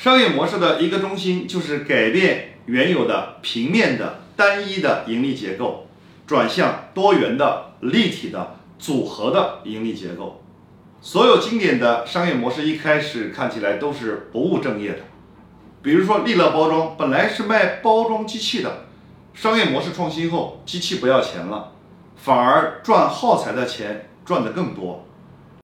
商业模式的一个中心就是改变原有的平面的单一的盈利结构转向多元的立体的组合的盈利结构。所有经典的商业模式一开始看起来都是不务正业的。比如说利乐包装本来是卖包装机器的商业模式创新后机器不要钱了反而赚耗材的钱赚得更多。